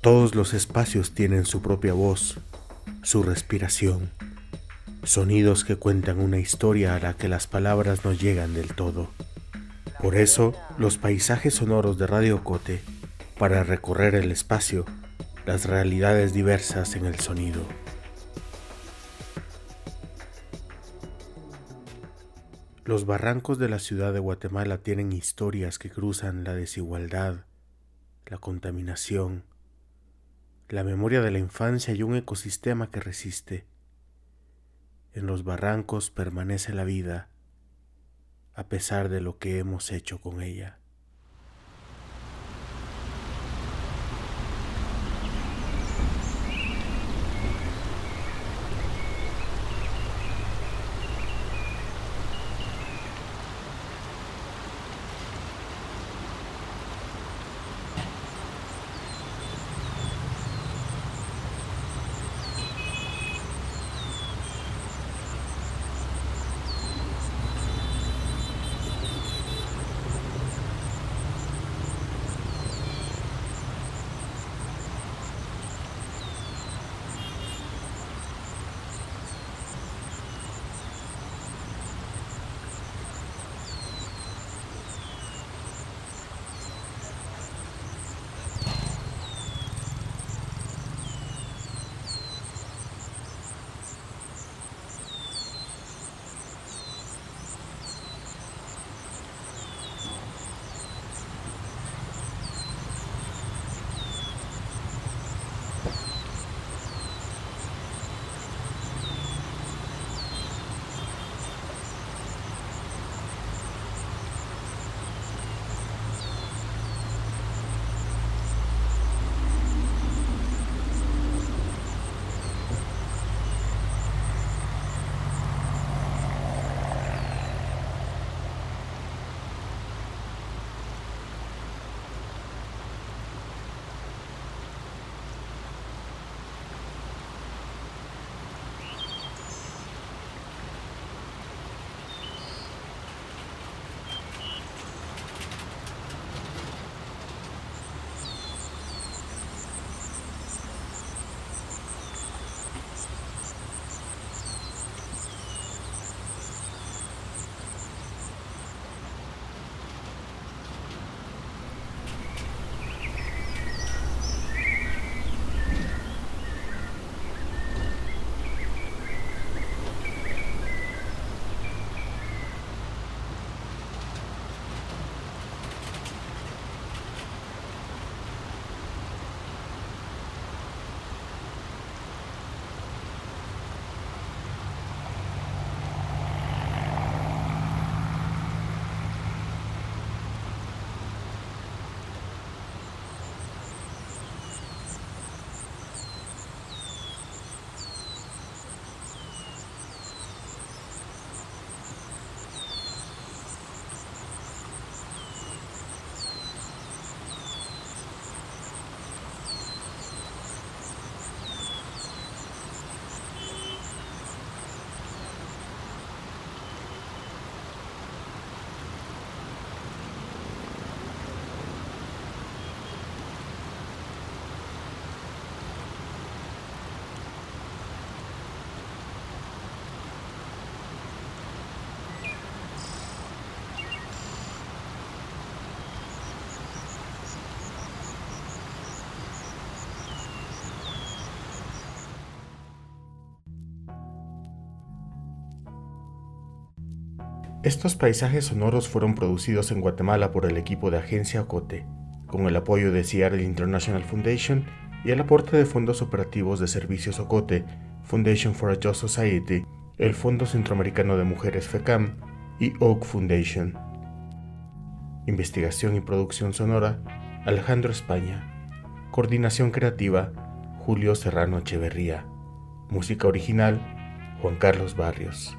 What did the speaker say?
Todos los espacios tienen su propia voz, su respiración, sonidos que cuentan una historia a la que las palabras no llegan del todo. Por eso, los paisajes sonoros de Radio Cote, para recorrer el espacio, las realidades diversas en el sonido. Los barrancos de la ciudad de Guatemala tienen historias que cruzan la desigualdad, la contaminación, la memoria de la infancia y un ecosistema que resiste. En los barrancos permanece la vida, a pesar de lo que hemos hecho con ella. Estos paisajes sonoros fueron producidos en Guatemala por el equipo de Agencia Ocote, con el apoyo de Seattle International Foundation y el aporte de fondos operativos de Servicios Ocote, Foundation for a Just Society, el Fondo Centroamericano de Mujeres FECAM y Oak Foundation. Investigación y producción sonora, Alejandro España. Coordinación creativa, Julio Serrano Echeverría. Música original, Juan Carlos Barrios.